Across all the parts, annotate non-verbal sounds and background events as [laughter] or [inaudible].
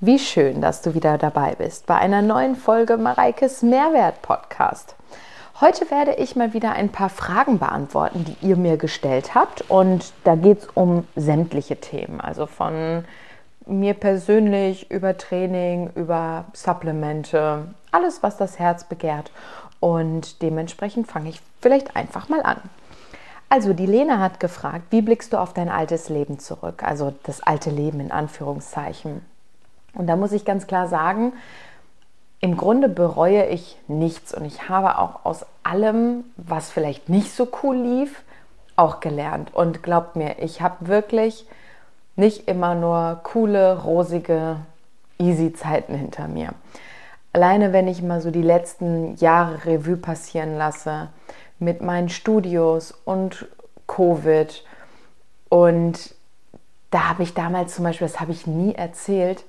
Wie schön, dass du wieder dabei bist bei einer neuen Folge Mareikes Mehrwert Podcast. Heute werde ich mal wieder ein paar Fragen beantworten, die ihr mir gestellt habt. Und da geht es um sämtliche Themen, also von mir persönlich über Training, über Supplemente, alles, was das Herz begehrt. Und dementsprechend fange ich vielleicht einfach mal an. Also, die Lena hat gefragt, wie blickst du auf dein altes Leben zurück? Also das alte Leben in Anführungszeichen. Und da muss ich ganz klar sagen, im Grunde bereue ich nichts und ich habe auch aus allem, was vielleicht nicht so cool lief, auch gelernt. Und glaubt mir, ich habe wirklich nicht immer nur coole, rosige, easy Zeiten hinter mir. Alleine wenn ich mal so die letzten Jahre Revue passieren lasse mit meinen Studios und Covid und da habe ich damals zum Beispiel, das habe ich nie erzählt,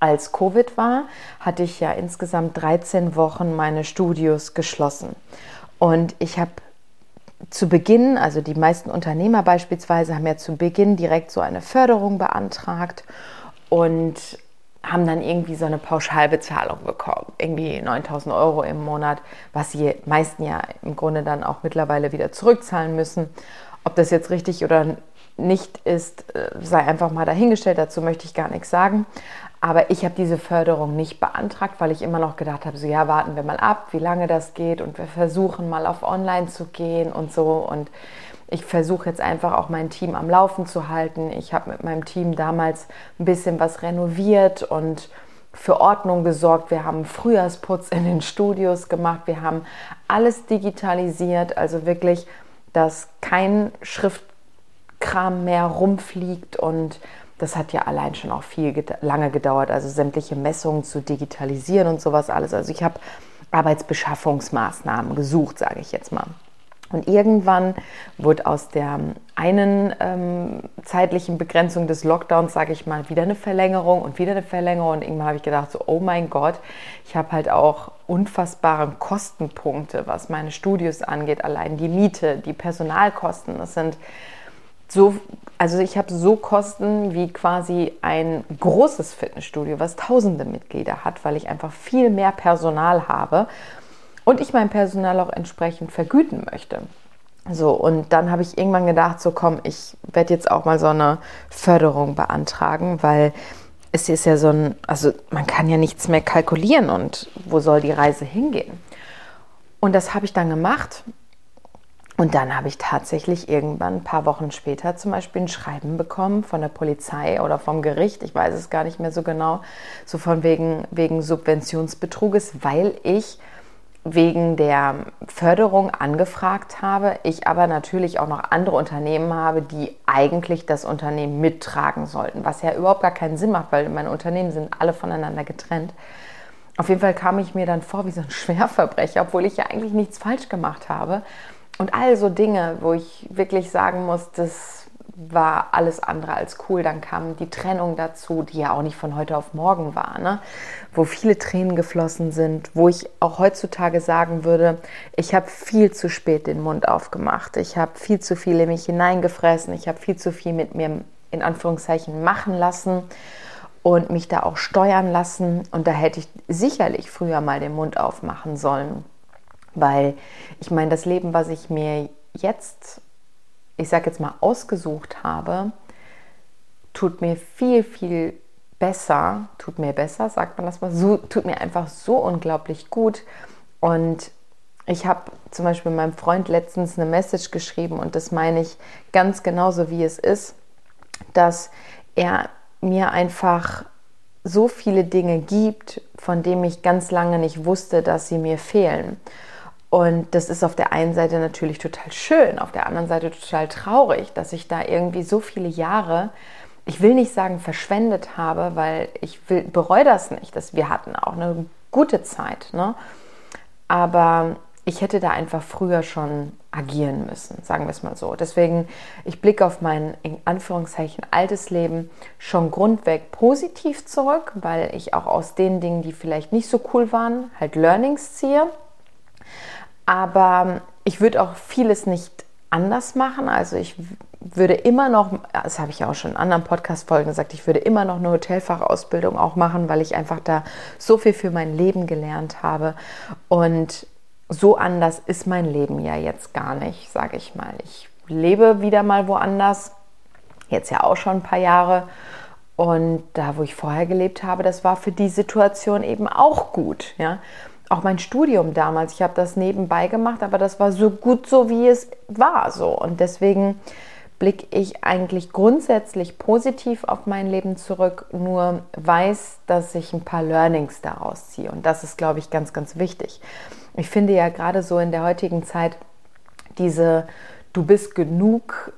als Covid war, hatte ich ja insgesamt 13 Wochen meine Studios geschlossen. Und ich habe zu Beginn, also die meisten Unternehmer beispielsweise, haben ja zu Beginn direkt so eine Förderung beantragt und haben dann irgendwie so eine Pauschalbezahlung bekommen, irgendwie 9000 Euro im Monat, was die meisten ja im Grunde dann auch mittlerweile wieder zurückzahlen müssen. Ob das jetzt richtig oder nicht ist, äh, sei einfach mal dahingestellt, dazu möchte ich gar nichts sagen. Aber ich habe diese Förderung nicht beantragt, weil ich immer noch gedacht habe, so ja, warten wir mal ab, wie lange das geht und wir versuchen mal auf Online zu gehen und so. Und ich versuche jetzt einfach auch mein Team am Laufen zu halten. Ich habe mit meinem Team damals ein bisschen was renoviert und für Ordnung gesorgt. Wir haben Frühjahrsputz in den Studios gemacht. Wir haben alles digitalisiert, also wirklich, dass kein Schriftkram mehr rumfliegt und das hat ja allein schon auch viel lange gedauert, also sämtliche Messungen zu digitalisieren und sowas alles. Also ich habe Arbeitsbeschaffungsmaßnahmen gesucht, sage ich jetzt mal. Und irgendwann wurde aus der einen ähm, zeitlichen Begrenzung des Lockdowns, sage ich mal, wieder eine Verlängerung und wieder eine Verlängerung. Und irgendwann habe ich gedacht, so, oh mein Gott, ich habe halt auch unfassbare Kostenpunkte, was meine Studios angeht. Allein die Miete, die Personalkosten, das sind so, also ich habe so Kosten wie quasi ein großes Fitnessstudio, was tausende Mitglieder hat, weil ich einfach viel mehr Personal habe und ich mein Personal auch entsprechend vergüten möchte. So, und dann habe ich irgendwann gedacht, so komm, ich werde jetzt auch mal so eine Förderung beantragen, weil es ist ja so ein, also man kann ja nichts mehr kalkulieren und wo soll die Reise hingehen? Und das habe ich dann gemacht und dann habe ich tatsächlich irgendwann ein paar Wochen später zum Beispiel ein Schreiben bekommen von der Polizei oder vom Gericht, ich weiß es gar nicht mehr so genau, so von wegen, wegen Subventionsbetruges, weil ich wegen der Förderung angefragt habe, ich aber natürlich auch noch andere Unternehmen habe, die eigentlich das Unternehmen mittragen sollten, was ja überhaupt gar keinen Sinn macht, weil meine Unternehmen sind alle voneinander getrennt. Auf jeden Fall kam ich mir dann vor wie so ein [laughs] Schwerverbrecher, obwohl ich ja eigentlich nichts falsch gemacht habe. Und all so Dinge, wo ich wirklich sagen muss, das war alles andere als cool. Dann kam die Trennung dazu, die ja auch nicht von heute auf morgen war, ne? wo viele Tränen geflossen sind, wo ich auch heutzutage sagen würde, ich habe viel zu spät den Mund aufgemacht, ich habe viel zu viel in mich hineingefressen, ich habe viel zu viel mit mir in Anführungszeichen machen lassen und mich da auch steuern lassen. Und da hätte ich sicherlich früher mal den Mund aufmachen sollen. Weil ich meine, das Leben, was ich mir jetzt, ich sage jetzt mal, ausgesucht habe, tut mir viel, viel besser, tut mir besser, sagt man das mal, so, tut mir einfach so unglaublich gut. Und ich habe zum Beispiel meinem Freund letztens eine Message geschrieben und das meine ich ganz genauso, wie es ist, dass er mir einfach so viele Dinge gibt, von denen ich ganz lange nicht wusste, dass sie mir fehlen. Und das ist auf der einen Seite natürlich total schön, auf der anderen Seite total traurig, dass ich da irgendwie so viele Jahre, ich will nicht sagen verschwendet habe, weil ich will, bereue das nicht. Dass wir hatten auch eine gute Zeit. Ne? Aber ich hätte da einfach früher schon agieren müssen, sagen wir es mal so. Deswegen, ich blicke auf mein in Anführungszeichen altes Leben schon grundweg positiv zurück, weil ich auch aus den Dingen, die vielleicht nicht so cool waren, halt Learnings ziehe. Aber ich würde auch vieles nicht anders machen. Also ich würde immer noch, das habe ich ja auch schon in anderen Podcast-Folgen gesagt, ich würde immer noch eine Hotelfachausbildung auch machen, weil ich einfach da so viel für mein Leben gelernt habe. Und so anders ist mein Leben ja jetzt gar nicht, sage ich mal. Ich lebe wieder mal woanders, jetzt ja auch schon ein paar Jahre. Und da, wo ich vorher gelebt habe, das war für die Situation eben auch gut. Ja? Auch mein Studium damals, ich habe das nebenbei gemacht, aber das war so gut so, wie es war. So. Und deswegen blicke ich eigentlich grundsätzlich positiv auf mein Leben zurück, nur weiß, dass ich ein paar Learnings daraus ziehe. Und das ist, glaube ich, ganz, ganz wichtig. Ich finde ja gerade so in der heutigen Zeit diese Du bist genug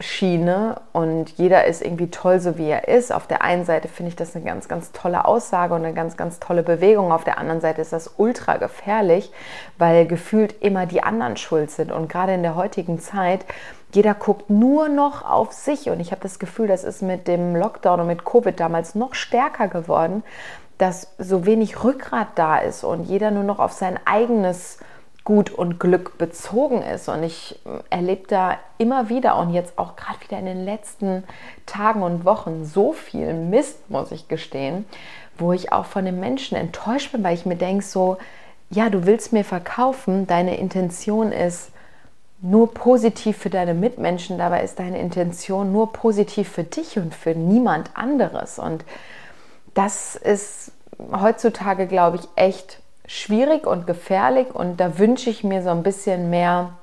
Schiene und jeder ist irgendwie toll, so wie er ist. Auf der einen Seite finde ich das eine ganz, ganz tolle Aussage und eine ganz, ganz tolle Bewegung. Auf der anderen Seite ist das ultra gefährlich, weil gefühlt immer die anderen schuld sind. Und gerade in der heutigen Zeit, jeder guckt nur noch auf sich. Und ich habe das Gefühl, das ist mit dem Lockdown und mit Covid damals noch stärker geworden, dass so wenig Rückgrat da ist und jeder nur noch auf sein eigenes Gut und Glück bezogen ist. Und ich erlebe da immer wieder und jetzt auch gerade wieder in den letzten Tagen und Wochen so viel Mist, muss ich gestehen, wo ich auch von den Menschen enttäuscht bin, weil ich mir denke, so, ja, du willst mir verkaufen, deine Intention ist nur positiv für deine Mitmenschen, dabei ist deine Intention nur positiv für dich und für niemand anderes. Und das ist heutzutage, glaube ich, echt schwierig und gefährlich und da wünsche ich mir so ein bisschen mehr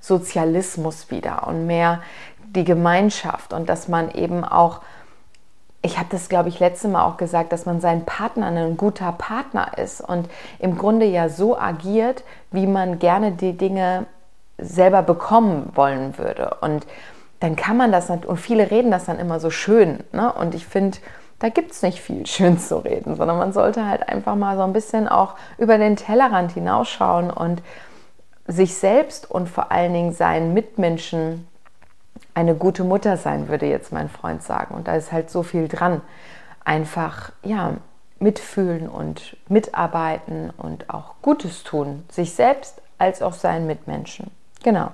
Sozialismus wieder und mehr die Gemeinschaft und dass man eben auch, ich habe das glaube ich letzte Mal auch gesagt, dass man sein Partner ein guter Partner ist und im Grunde ja so agiert, wie man gerne die Dinge selber bekommen wollen würde und dann kann man das und viele reden das dann immer so schön ne? und ich finde da gibt es nicht viel schön zu reden, sondern man sollte halt einfach mal so ein bisschen auch über den Tellerrand hinausschauen und sich selbst und vor allen Dingen seinen Mitmenschen eine gute Mutter sein, würde jetzt mein Freund sagen. Und da ist halt so viel dran. Einfach, ja, mitfühlen und mitarbeiten und auch Gutes tun, sich selbst als auch seinen Mitmenschen. Genau.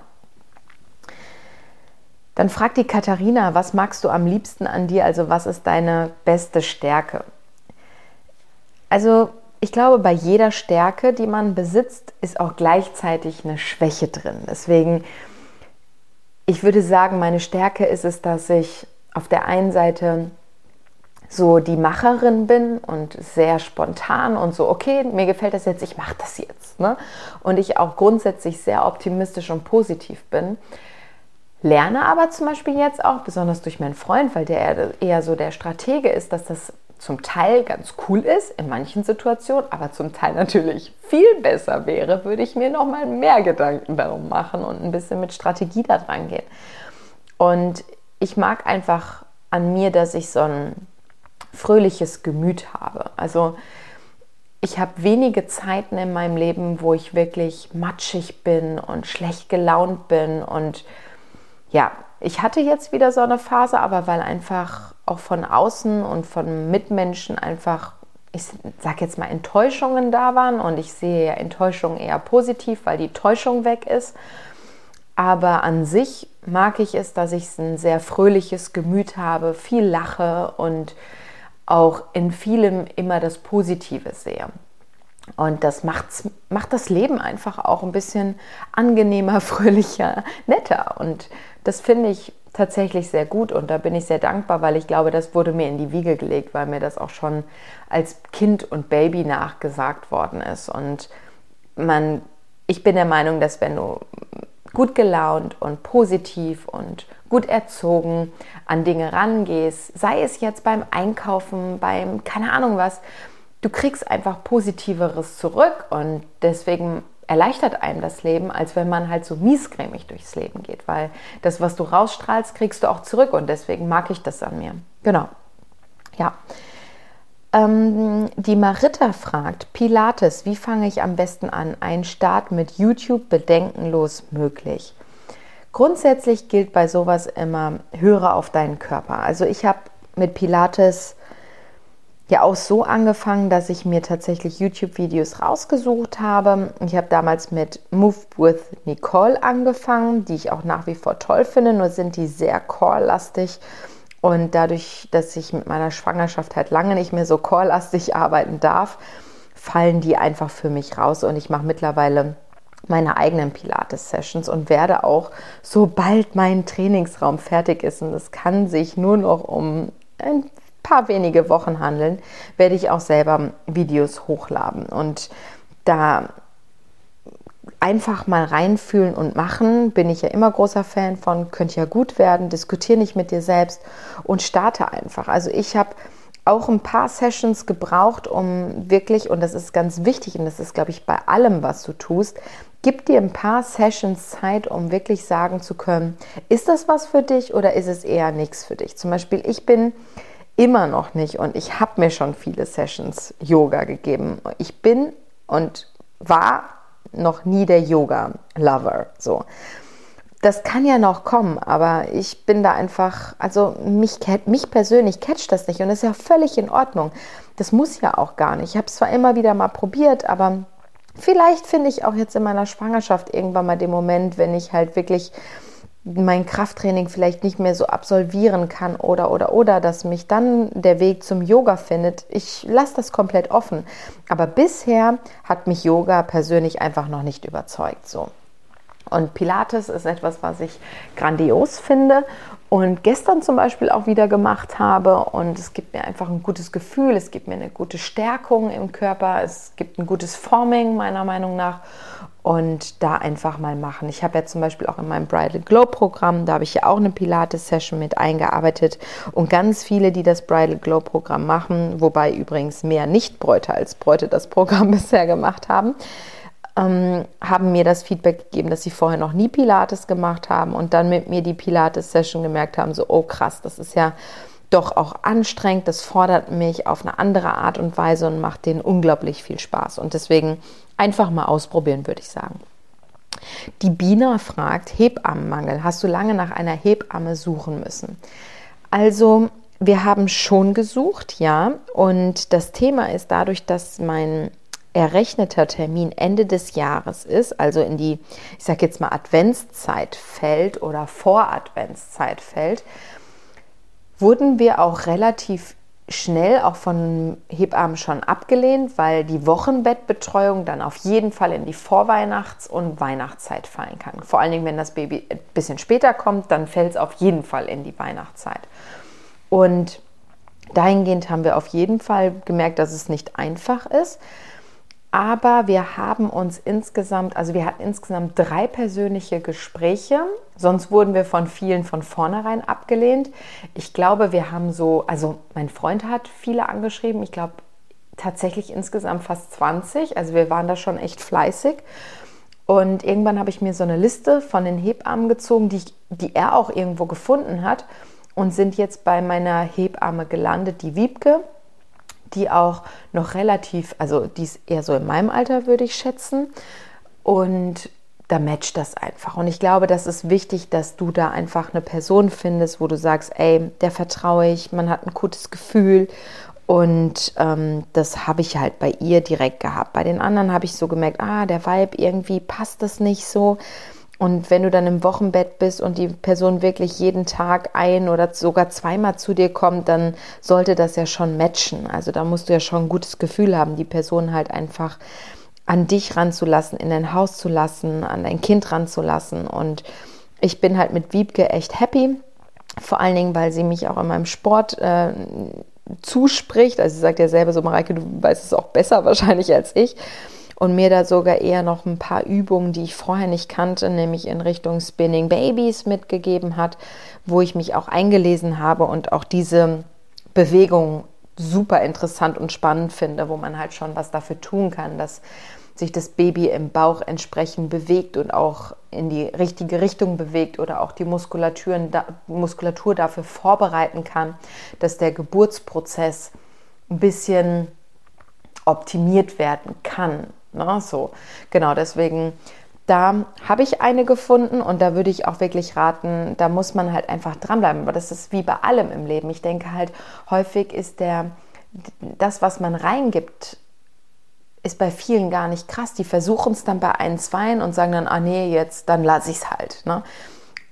Dann fragt die Katharina, was magst du am liebsten an dir? Also was ist deine beste Stärke? Also ich glaube, bei jeder Stärke, die man besitzt, ist auch gleichzeitig eine Schwäche drin. Deswegen, ich würde sagen, meine Stärke ist es, dass ich auf der einen Seite so die Macherin bin und sehr spontan und so, okay, mir gefällt das jetzt, ich mache das jetzt. Ne? Und ich auch grundsätzlich sehr optimistisch und positiv bin. Lerne aber zum Beispiel jetzt auch, besonders durch meinen Freund, weil der eher so der Stratege ist, dass das zum Teil ganz cool ist in manchen Situationen, aber zum Teil natürlich viel besser wäre, würde ich mir noch mal mehr Gedanken darum machen und ein bisschen mit Strategie da dran gehen. Und ich mag einfach an mir, dass ich so ein fröhliches Gemüt habe. Also ich habe wenige Zeiten in meinem Leben, wo ich wirklich matschig bin und schlecht gelaunt bin und ja, ich hatte jetzt wieder so eine Phase, aber weil einfach auch von außen und von Mitmenschen einfach, ich sag jetzt mal, Enttäuschungen da waren und ich sehe ja Enttäuschungen eher positiv, weil die Täuschung weg ist. Aber an sich mag ich es, dass ich ein sehr fröhliches Gemüt habe, viel lache und auch in vielem immer das Positive sehe. Und das macht's, macht das Leben einfach auch ein bisschen angenehmer, [laughs] fröhlicher, netter. Und das finde ich tatsächlich sehr gut und da bin ich sehr dankbar, weil ich glaube, das wurde mir in die Wiege gelegt, weil mir das auch schon als Kind und Baby nachgesagt worden ist. Und man, ich bin der Meinung, dass wenn du gut gelaunt und positiv und gut erzogen an Dinge rangehst, sei es jetzt beim Einkaufen, beim keine Ahnung was, du kriegst einfach positiveres zurück und deswegen erleichtert einem das Leben, als wenn man halt so miesgrämig durchs Leben geht, weil das, was du rausstrahlst, kriegst du auch zurück und deswegen mag ich das an mir. Genau. Ja. Ähm, die Marita fragt, Pilates, wie fange ich am besten an? Ein Start mit YouTube bedenkenlos möglich. Grundsätzlich gilt bei sowas immer, höre auf deinen Körper. Also ich habe mit Pilates ja auch so angefangen, dass ich mir tatsächlich YouTube-Videos rausgesucht habe. Ich habe damals mit Move with Nicole angefangen, die ich auch nach wie vor toll finde, nur sind die sehr core-lastig. Und dadurch, dass ich mit meiner Schwangerschaft halt lange nicht mehr so core-lastig [laughs] arbeiten darf, fallen die einfach für mich raus. Und ich mache mittlerweile meine eigenen Pilates-Sessions und werde auch, sobald mein Trainingsraum fertig ist, und es kann sich nur noch um ein paar wenige Wochen handeln, werde ich auch selber Videos hochladen. Und da einfach mal reinfühlen und machen, bin ich ja immer großer Fan von, könnte ja gut werden, diskutiere nicht mit dir selbst und starte einfach. Also ich habe auch ein paar Sessions gebraucht, um wirklich, und das ist ganz wichtig, und das ist, glaube ich, bei allem, was du tust, gib dir ein paar Sessions Zeit, um wirklich sagen zu können, ist das was für dich oder ist es eher nichts für dich? Zum Beispiel, ich bin immer noch nicht und ich habe mir schon viele Sessions Yoga gegeben. Ich bin und war noch nie der Yoga-Lover. So. Das kann ja noch kommen, aber ich bin da einfach, also mich, mich persönlich catcht das nicht und das ist ja völlig in Ordnung. Das muss ja auch gar nicht. Ich habe es zwar immer wieder mal probiert, aber vielleicht finde ich auch jetzt in meiner Schwangerschaft irgendwann mal den Moment, wenn ich halt wirklich mein Krafttraining vielleicht nicht mehr so absolvieren kann oder oder oder, dass mich dann der Weg zum Yoga findet. Ich lasse das komplett offen. Aber bisher hat mich Yoga persönlich einfach noch nicht überzeugt. So. Und Pilates ist etwas, was ich grandios finde und gestern zum Beispiel auch wieder gemacht habe. Und es gibt mir einfach ein gutes Gefühl, es gibt mir eine gute Stärkung im Körper, es gibt ein gutes Forming meiner Meinung nach und da einfach mal machen. Ich habe ja zum Beispiel auch in meinem Bridal Glow Programm, da habe ich ja auch eine Pilates-Session mit eingearbeitet und ganz viele, die das Bridal Glow Programm machen, wobei übrigens mehr Nicht-Bräute als Bräute das Programm [laughs] bisher gemacht haben, ähm, haben mir das Feedback gegeben, dass sie vorher noch nie Pilates gemacht haben und dann mit mir die Pilates-Session gemerkt haben, so, oh krass, das ist ja doch auch anstrengend, das fordert mich auf eine andere Art und Weise und macht denen unglaublich viel Spaß. Und deswegen Einfach mal ausprobieren, würde ich sagen. Die Bina fragt, Hebammenmangel, hast du lange nach einer Hebamme suchen müssen? Also, wir haben schon gesucht, ja. Und das Thema ist dadurch, dass mein errechneter Termin Ende des Jahres ist, also in die, ich sage jetzt mal, Adventszeit fällt oder Voradventszeit fällt, wurden wir auch relativ schnell auch von Hebammen schon abgelehnt, weil die Wochenbettbetreuung dann auf jeden Fall in die Vorweihnachts- und Weihnachtszeit fallen kann. Vor allen Dingen, wenn das Baby ein bisschen später kommt, dann fällt es auf jeden Fall in die Weihnachtszeit. Und dahingehend haben wir auf jeden Fall gemerkt, dass es nicht einfach ist. Aber wir haben uns insgesamt, also wir hatten insgesamt drei persönliche Gespräche. Sonst wurden wir von vielen von vornherein abgelehnt. Ich glaube, wir haben so, also mein Freund hat viele angeschrieben. Ich glaube tatsächlich insgesamt fast 20. Also wir waren da schon echt fleißig. Und irgendwann habe ich mir so eine Liste von den Hebammen gezogen, die, ich, die er auch irgendwo gefunden hat. Und sind jetzt bei meiner Hebamme gelandet, die Wiebke die auch noch relativ, also die ist eher so in meinem Alter, würde ich schätzen. Und da matcht das einfach. Und ich glaube, das ist wichtig, dass du da einfach eine Person findest, wo du sagst, ey, der vertraue ich, man hat ein gutes Gefühl. Und ähm, das habe ich halt bei ihr direkt gehabt. Bei den anderen habe ich so gemerkt, ah, der Vibe irgendwie passt das nicht so. Und wenn du dann im Wochenbett bist und die Person wirklich jeden Tag ein oder sogar zweimal zu dir kommt, dann sollte das ja schon matchen. Also da musst du ja schon ein gutes Gefühl haben, die Person halt einfach an dich ranzulassen, in dein Haus zu lassen, an dein Kind ranzulassen. Und ich bin halt mit Wiebke echt happy. Vor allen Dingen, weil sie mich auch in meinem Sport äh, zuspricht. Also sie sagt ja selber so, Mareike, du weißt es auch besser wahrscheinlich als ich und mir da sogar eher noch ein paar Übungen, die ich vorher nicht kannte, nämlich in Richtung Spinning Babies mitgegeben hat, wo ich mich auch eingelesen habe und auch diese Bewegung super interessant und spannend finde, wo man halt schon was dafür tun kann, dass sich das Baby im Bauch entsprechend bewegt und auch in die richtige Richtung bewegt oder auch die Muskulatur, Muskulatur dafür vorbereiten kann, dass der Geburtsprozess ein bisschen optimiert werden kann. Ne? So, genau, deswegen, da habe ich eine gefunden und da würde ich auch wirklich raten, da muss man halt einfach dranbleiben. Aber das ist wie bei allem im Leben. Ich denke halt, häufig ist der das, was man reingibt, ist bei vielen gar nicht krass. Die versuchen es dann bei ein, zwei und sagen dann, ah nee, jetzt, dann lasse ich es halt. Ne?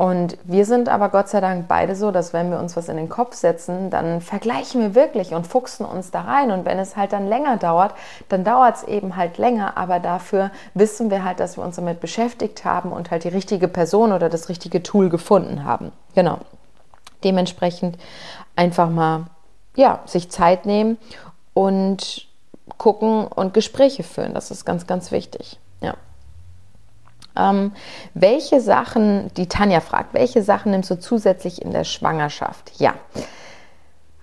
Und wir sind aber Gott sei Dank beide so, dass wenn wir uns was in den Kopf setzen, dann vergleichen wir wirklich und fuchsen uns da rein. Und wenn es halt dann länger dauert, dann dauert es eben halt länger. Aber dafür wissen wir halt, dass wir uns damit beschäftigt haben und halt die richtige Person oder das richtige Tool gefunden haben. Genau. Dementsprechend einfach mal, ja, sich Zeit nehmen und gucken und Gespräche führen. Das ist ganz, ganz wichtig. Ja. Ähm, welche Sachen, die Tanja fragt, welche Sachen nimmst du zusätzlich in der Schwangerschaft? Ja.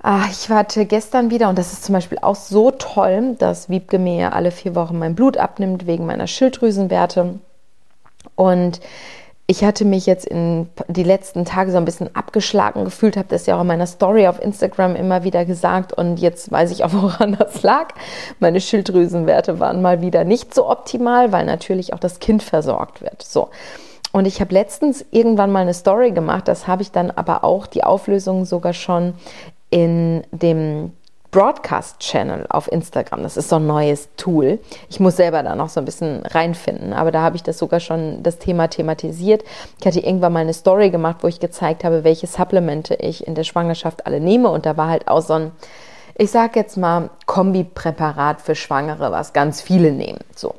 Ah, ich warte gestern wieder und das ist zum Beispiel auch so toll, dass Wiebke mir alle vier Wochen mein Blut abnimmt wegen meiner Schilddrüsenwerte. Und ich hatte mich jetzt in die letzten Tage so ein bisschen abgeschlagen gefühlt, habe das ja auch in meiner Story auf Instagram immer wieder gesagt und jetzt weiß ich auch, [laughs] woran das lag. Meine Schilddrüsenwerte waren mal wieder nicht so optimal, weil natürlich auch das Kind versorgt wird. So. Und ich habe letztens irgendwann mal eine Story gemacht, das habe ich dann aber auch die Auflösung sogar schon in dem Broadcast-Channel auf Instagram. Das ist so ein neues Tool. Ich muss selber da noch so ein bisschen reinfinden, aber da habe ich das sogar schon das Thema thematisiert. Ich hatte irgendwann mal eine Story gemacht, wo ich gezeigt habe, welche Supplemente ich in der Schwangerschaft alle nehme und da war halt auch so ein ich sage jetzt mal Kombipräparat für Schwangere, was ganz viele nehmen. So.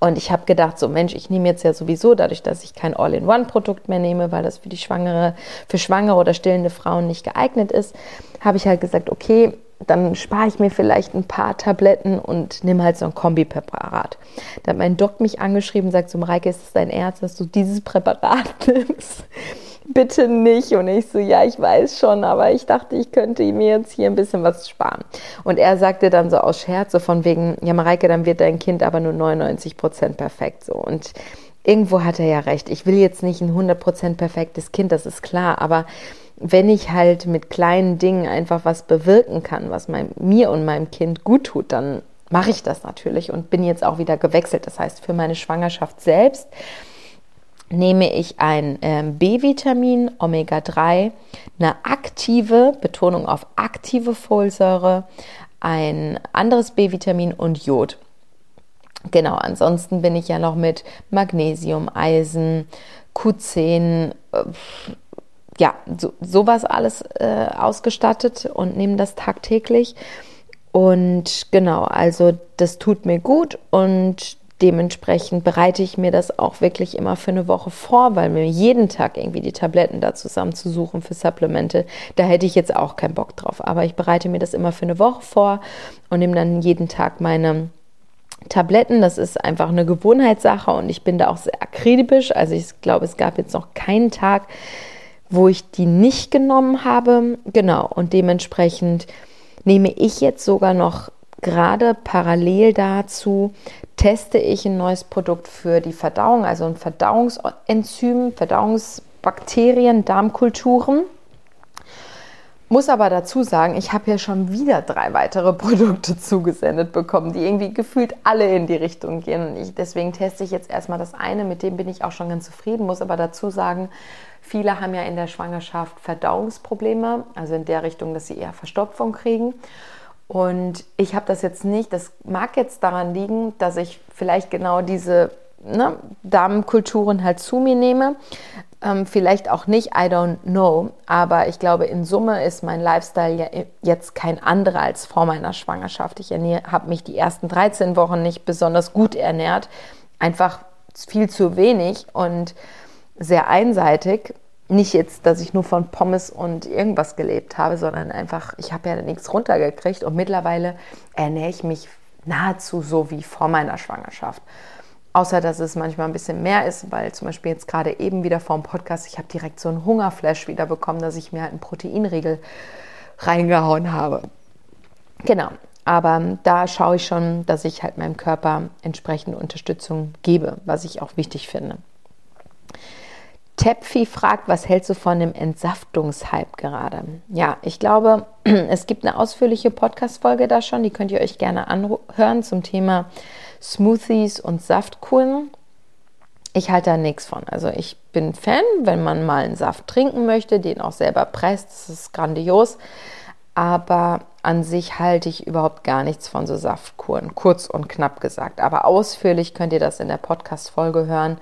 Und ich habe gedacht, so Mensch, ich nehme jetzt ja sowieso, dadurch, dass ich kein All-in-One-Produkt mehr nehme, weil das für die Schwangere, für schwangere oder stillende Frauen nicht geeignet ist, habe ich halt gesagt, okay, dann spare ich mir vielleicht ein paar Tabletten und nehme halt so ein Kombipräparat. Da hat mein Doc mich angeschrieben sagt so, Mareike, ist es dein Ernst, dass du dieses Präparat [laughs] nimmst? Bitte nicht. Und ich so, ja, ich weiß schon, aber ich dachte, ich könnte mir jetzt hier ein bisschen was sparen. Und er sagte dann so aus Scherz, so von wegen, ja, Mareike, dann wird dein Kind aber nur 99 Prozent perfekt so. Und irgendwo hat er ja recht. Ich will jetzt nicht ein 100 Prozent perfektes Kind, das ist klar, aber wenn ich halt mit kleinen Dingen einfach was bewirken kann, was mein, mir und meinem Kind gut tut, dann mache ich das natürlich und bin jetzt auch wieder gewechselt. Das heißt, für meine Schwangerschaft selbst nehme ich ein ähm, B-Vitamin, Omega-3, eine aktive, Betonung auf aktive Folsäure, ein anderes B-Vitamin und Jod. Genau, ansonsten bin ich ja noch mit Magnesium, Eisen, Q10, äh, ja, so, sowas alles äh, ausgestattet und nehme das tagtäglich. Und genau, also das tut mir gut und dementsprechend bereite ich mir das auch wirklich immer für eine Woche vor, weil mir jeden Tag irgendwie die Tabletten da zusammenzusuchen für Supplemente, da hätte ich jetzt auch keinen Bock drauf. Aber ich bereite mir das immer für eine Woche vor und nehme dann jeden Tag meine Tabletten. Das ist einfach eine Gewohnheitssache und ich bin da auch sehr akribisch. Also ich glaube, es gab jetzt noch keinen Tag, wo ich die nicht genommen habe. Genau, und dementsprechend nehme ich jetzt sogar noch gerade parallel dazu, teste ich ein neues Produkt für die Verdauung, also ein Verdauungsenzym, Verdauungsbakterien, Darmkulturen. Muss aber dazu sagen, ich habe ja schon wieder drei weitere [laughs] Produkte zugesendet bekommen, die irgendwie gefühlt alle in die Richtung gehen. Und ich, deswegen teste ich jetzt erstmal das eine, mit dem bin ich auch schon ganz zufrieden, muss aber dazu sagen, Viele haben ja in der Schwangerschaft Verdauungsprobleme, also in der Richtung, dass sie eher Verstopfung kriegen. Und ich habe das jetzt nicht, das mag jetzt daran liegen, dass ich vielleicht genau diese ne, Darmkulturen halt zu mir nehme. Ähm, vielleicht auch nicht, I don't know. Aber ich glaube, in Summe ist mein Lifestyle ja jetzt kein anderer als vor meiner Schwangerschaft. Ich habe mich die ersten 13 Wochen nicht besonders gut ernährt. Einfach viel zu wenig. Und sehr einseitig. Nicht jetzt, dass ich nur von Pommes und irgendwas gelebt habe, sondern einfach, ich habe ja nichts runtergekriegt und mittlerweile ernähre ich mich nahezu so wie vor meiner Schwangerschaft. Außer dass es manchmal ein bisschen mehr ist, weil zum Beispiel jetzt gerade eben wieder vor dem Podcast, ich habe direkt so einen Hungerflash wieder bekommen, dass ich mir halt einen Proteinriegel reingehauen habe. Genau, aber da schaue ich schon, dass ich halt meinem Körper entsprechende Unterstützung gebe, was ich auch wichtig finde. Tepfi fragt, was hältst du von dem Entsaftungshype gerade? Ja, ich glaube, [clears throat] es gibt eine ausführliche Podcast-Folge da schon, die könnt ihr euch gerne anhören zum Thema Smoothies und Saftkuren. Ich halte da nichts von. Also ich bin Fan, wenn man mal einen Saft trinken möchte, den auch selber presst, das ist grandios. Aber an sich halte ich überhaupt gar nichts von so Saftkuren, kurz und knapp gesagt. Aber ausführlich könnt ihr das in der Podcast-Folge hören,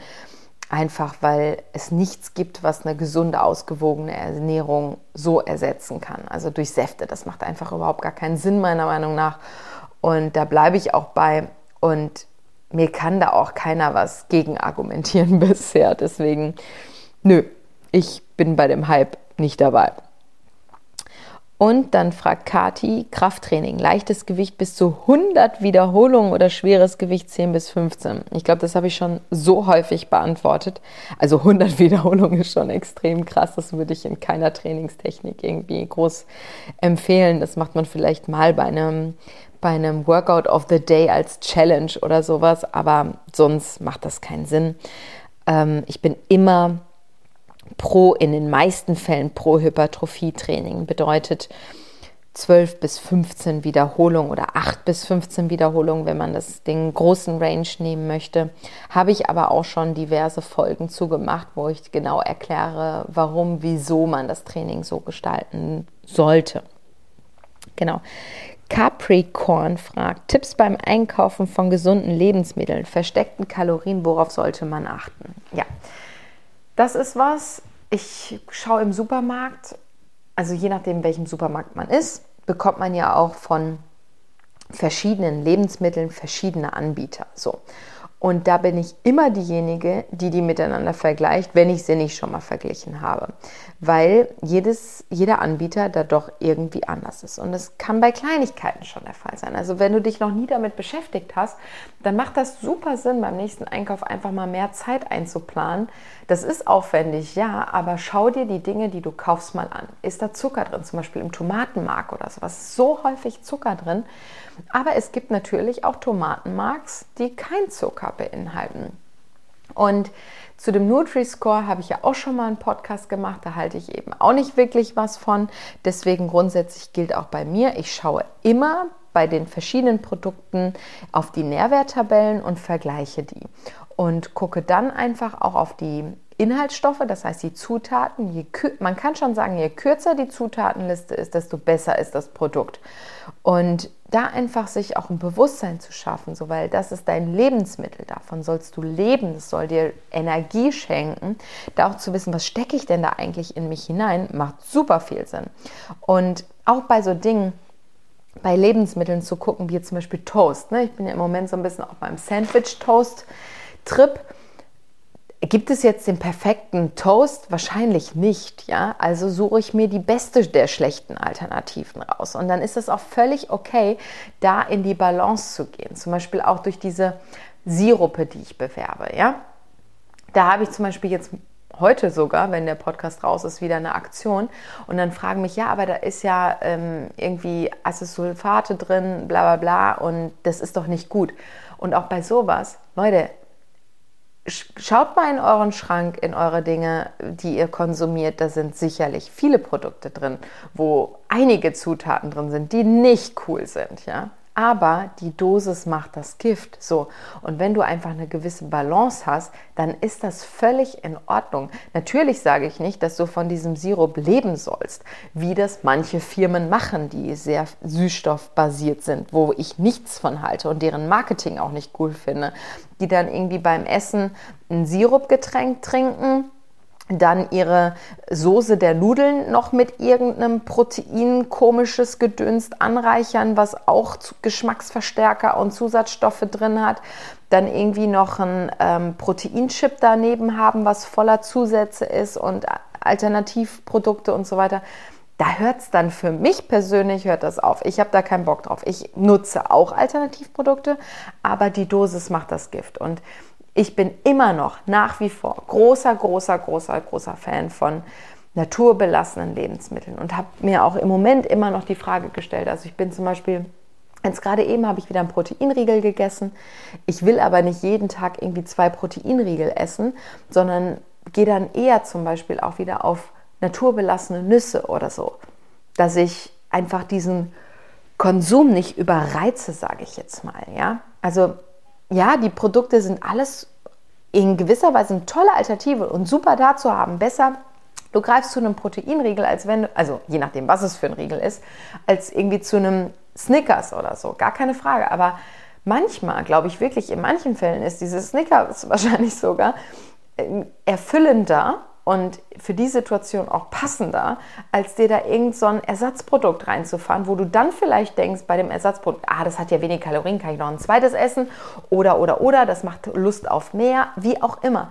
einfach weil es nichts gibt, was eine gesunde, ausgewogene Ernährung so ersetzen kann. Also durch Säfte, das macht einfach überhaupt gar keinen Sinn, meiner Meinung nach. Und da bleibe ich auch bei. Und mir kann da auch keiner was gegen argumentieren [laughs] bisher. Deswegen, nö, ich bin bei dem Hype nicht dabei. Und dann fragt Kati, Krafttraining, leichtes Gewicht bis zu 100 Wiederholungen oder schweres Gewicht 10 bis 15. Ich glaube, das habe ich schon so häufig beantwortet. Also 100 [laughs] Wiederholungen ist schon extrem krass. Das würde ich in keiner Trainingstechnik irgendwie groß empfehlen. Das macht man vielleicht mal bei einem, bei einem Workout of the Day als Challenge oder sowas. Aber sonst macht das keinen Sinn. Ähm, ich bin immer pro, in den meisten Fällen pro Hypertrophie-Training bedeutet 12 bis 15 Wiederholungen oder 8 bis 15 Wiederholungen, wenn man das den großen Range nehmen möchte. Habe ich aber auch schon diverse Folgen zugemacht, wo ich genau erkläre, warum, wieso man das Training so gestalten sollte. Genau. Capricorn fragt: Tipps beim Einkaufen von gesunden Lebensmitteln, versteckten Kalorien, worauf sollte man achten? Ja, das ist was, ich schaue im Supermarkt, also je nachdem, welchem Supermarkt man ist, bekommt man ja auch von verschiedenen Lebensmitteln verschiedene Anbieter. So. Und da bin ich immer diejenige, die die miteinander vergleicht, wenn ich sie nicht schon mal verglichen habe. Weil jedes, jeder Anbieter da doch irgendwie anders ist. Und das kann bei Kleinigkeiten schon der Fall sein. Also wenn du dich noch nie damit beschäftigt hast, dann macht das super Sinn, beim nächsten Einkauf einfach mal mehr Zeit einzuplanen. Das ist aufwendig, ja, aber schau dir die Dinge, die du kaufst, mal an. Ist da Zucker drin? Zum Beispiel im Tomatenmark oder sowas. So häufig Zucker drin. Aber es gibt natürlich auch Tomatenmarks, die kein Zucker beinhalten. Und zu dem Nutri-Score habe ich ja auch schon mal einen Podcast gemacht, da halte ich eben auch nicht wirklich was von. Deswegen grundsätzlich gilt auch bei mir, ich schaue immer bei den verschiedenen Produkten auf die Nährwerttabellen und vergleiche die. Und gucke dann einfach auch auf die Inhaltsstoffe, das heißt die Zutaten. Je, man kann schon sagen, je kürzer die Zutatenliste ist, desto besser ist das Produkt. Und da einfach sich auch ein Bewusstsein zu schaffen, so weil das ist dein Lebensmittel, davon sollst du leben, das soll dir Energie schenken, da auch zu wissen, was stecke ich denn da eigentlich in mich hinein, macht super viel Sinn. Und auch bei so Dingen, bei Lebensmitteln zu gucken, wie zum Beispiel Toast. Ne? Ich bin ja im Moment so ein bisschen auch beim Sandwich-Toast-Trip Gibt es jetzt den perfekten Toast? Wahrscheinlich nicht, ja. Also suche ich mir die beste der schlechten Alternativen raus. Und dann ist es auch völlig okay, da in die Balance zu gehen. Zum Beispiel auch durch diese Sirupe, die ich bewerbe, ja. Da habe ich zum Beispiel jetzt heute sogar, wenn der Podcast raus ist, wieder eine Aktion. Und dann fragen mich, ja, aber da ist ja ähm, irgendwie Acesulfate drin, bla bla bla, und das ist doch nicht gut. Und auch bei sowas, Leute, Schaut mal in euren Schrank, in eure Dinge, die ihr konsumiert. Da sind sicherlich viele Produkte drin, wo einige Zutaten drin sind, die nicht cool sind. Ja? Aber die Dosis macht das Gift. So. Und wenn du einfach eine gewisse Balance hast, dann ist das völlig in Ordnung. Natürlich sage ich nicht, dass du von diesem Sirup leben sollst, wie das manche Firmen machen, die sehr süßstoffbasiert sind, wo ich nichts von halte und deren Marketing auch nicht cool finde, die dann irgendwie beim Essen ein Sirupgetränk trinken dann ihre Soße der Nudeln noch mit irgendeinem Protein komisches Gedönst anreichern, was auch Geschmacksverstärker und Zusatzstoffe drin hat. Dann irgendwie noch ein ähm, Proteinchip daneben haben, was voller Zusätze ist und Alternativprodukte und so weiter. Da hört es dann für mich persönlich hört das auf. Ich habe da keinen Bock drauf. Ich nutze auch Alternativprodukte, aber die Dosis macht das Gift. Und ich bin immer noch nach wie vor großer, großer, großer, großer Fan von naturbelassenen Lebensmitteln und habe mir auch im Moment immer noch die Frage gestellt. Also ich bin zum Beispiel, jetzt gerade eben habe ich wieder einen Proteinriegel gegessen. Ich will aber nicht jeden Tag irgendwie zwei Proteinriegel essen, sondern gehe dann eher zum Beispiel auch wieder auf naturbelassene Nüsse oder so, dass ich einfach diesen Konsum nicht überreize, sage ich jetzt mal. Ja, also ja, die Produkte sind alles in gewisser Weise eine tolle Alternative und super da zu haben. Besser Du greifst zu einem Proteinriegel, als wenn, also je nachdem, was es für ein Riegel ist, als irgendwie zu einem Snickers oder so, gar keine Frage. Aber manchmal, glaube ich wirklich, in manchen Fällen ist dieses Snickers [laughs] wahrscheinlich sogar ähm, erfüllender und für die Situation auch passender, als dir da irgend so Ersatzprodukt reinzufahren, wo du dann vielleicht denkst bei dem Ersatzprodukt, ah, das hat ja wenig Kalorien, kann ich noch ein zweites essen oder oder oder, das macht Lust auf mehr, wie auch immer.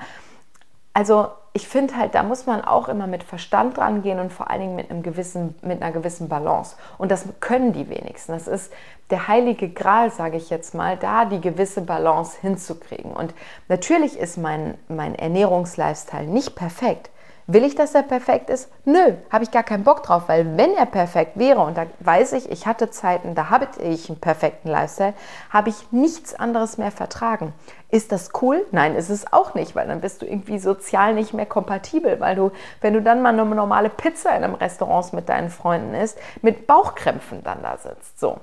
Also ich finde halt, da muss man auch immer mit Verstand rangehen und vor allen Dingen mit, einem gewissen, mit einer gewissen Balance. Und das können die wenigsten. Das ist der heilige Gral, sage ich jetzt mal, da die gewisse Balance hinzukriegen. Und natürlich ist mein, mein Ernährungslifestyle nicht perfekt. Will ich, dass er perfekt ist? Nö, habe ich gar keinen Bock drauf, weil wenn er perfekt wäre, und da weiß ich, ich hatte Zeiten, da habe ich einen perfekten Lifestyle, habe ich nichts anderes mehr vertragen. Ist das cool? Nein, ist es auch nicht, weil dann bist du irgendwie sozial nicht mehr kompatibel, weil du, wenn du dann mal eine normale Pizza in einem Restaurant mit deinen Freunden isst, mit Bauchkrämpfen dann da sitzt. So.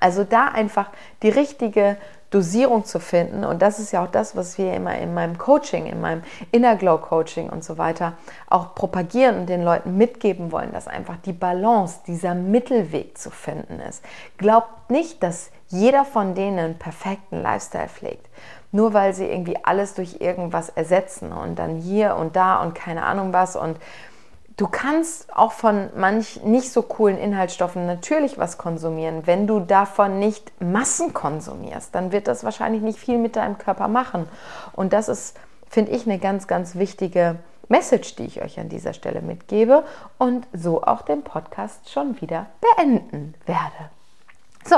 Also da einfach die richtige Dosierung zu finden. Und das ist ja auch das, was wir immer in meinem Coaching, in meinem Inner Glow Coaching und so weiter auch propagieren und den Leuten mitgeben wollen, dass einfach die Balance, dieser Mittelweg zu finden ist. Glaubt nicht, dass jeder von denen einen perfekten Lifestyle pflegt. Nur weil sie irgendwie alles durch irgendwas ersetzen und dann hier und da und keine Ahnung was und Du kannst auch von manch nicht so coolen Inhaltsstoffen natürlich was konsumieren. Wenn du davon nicht Massen konsumierst, dann wird das wahrscheinlich nicht viel mit deinem Körper machen. Und das ist, finde ich, eine ganz, ganz wichtige Message, die ich euch an dieser Stelle mitgebe und so auch den Podcast schon wieder beenden werde. So,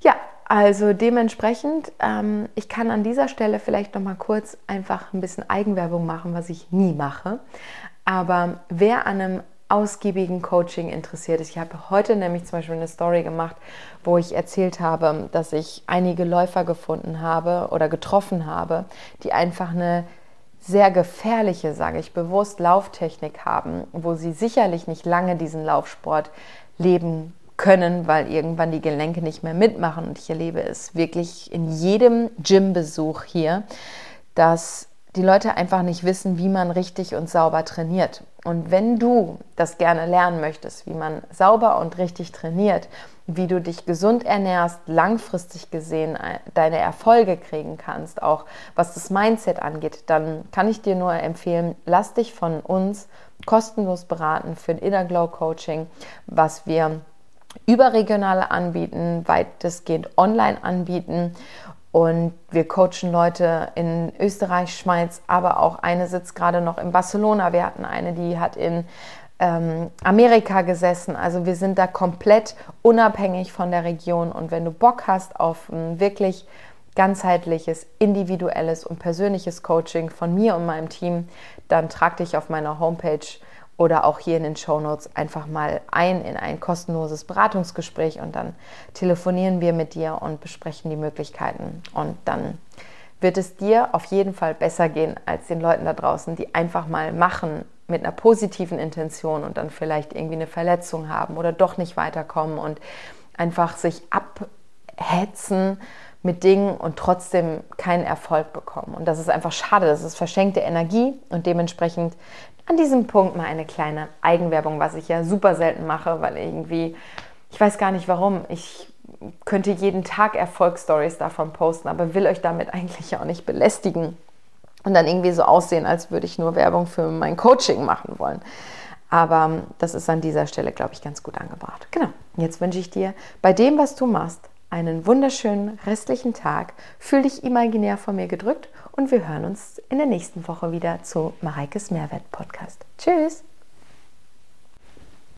ja, also dementsprechend, ähm, ich kann an dieser Stelle vielleicht noch mal kurz einfach ein bisschen Eigenwerbung machen, was ich nie mache. Aber wer an einem ausgiebigen Coaching interessiert ist, ich habe heute nämlich zum Beispiel eine Story gemacht, wo ich erzählt habe, dass ich einige Läufer gefunden habe oder getroffen habe, die einfach eine sehr gefährliche, sage ich bewusst, Lauftechnik haben, wo sie sicherlich nicht lange diesen Laufsport leben können, weil irgendwann die Gelenke nicht mehr mitmachen. Und ich erlebe es wirklich in jedem Gymbesuch hier, dass die Leute einfach nicht wissen, wie man richtig und sauber trainiert. Und wenn du das gerne lernen möchtest, wie man sauber und richtig trainiert, wie du dich gesund ernährst, langfristig gesehen äh, deine Erfolge kriegen kannst, auch was das Mindset angeht, dann kann ich dir nur empfehlen, lass dich von uns kostenlos beraten für ein Inner Glow Coaching, was wir überregionale anbieten, weitestgehend online anbieten und wir coachen Leute in Österreich, Schweiz, aber auch eine sitzt gerade noch in Barcelona. Wir hatten eine, die hat in ähm, Amerika gesessen. Also wir sind da komplett unabhängig von der Region. Und wenn du Bock hast auf ein wirklich ganzheitliches, individuelles und persönliches Coaching von mir und meinem Team, dann trag dich auf meiner Homepage oder auch hier in den Show Notes einfach mal ein in ein kostenloses Beratungsgespräch und dann telefonieren wir mit dir und besprechen die Möglichkeiten. Und dann wird es dir auf jeden Fall besser gehen als den Leuten da draußen, die einfach mal machen mit einer positiven Intention und dann vielleicht irgendwie eine Verletzung haben oder doch nicht weiterkommen und einfach sich abhetzen mit Dingen und trotzdem keinen Erfolg bekommen. Und das ist einfach schade, das ist verschenkte Energie und dementsprechend an diesem Punkt mal eine kleine Eigenwerbung, was ich ja super selten mache, weil irgendwie, ich weiß gar nicht warum, ich könnte jeden Tag Erfolgsstories davon posten, aber will euch damit [laughs] eigentlich auch nicht belästigen und dann irgendwie so aussehen, als würde ich nur Werbung für mein Coaching machen wollen. Aber das ist an dieser Stelle, glaube ich, ganz gut angebracht. Genau. Jetzt wünsche ich dir bei dem, was du machst, einen wunderschönen restlichen Tag. Fühl dich imaginär von mir gedrückt und wir hören uns in der nächsten Woche wieder zu Mareikes Mehrwert Podcast. Tschüss!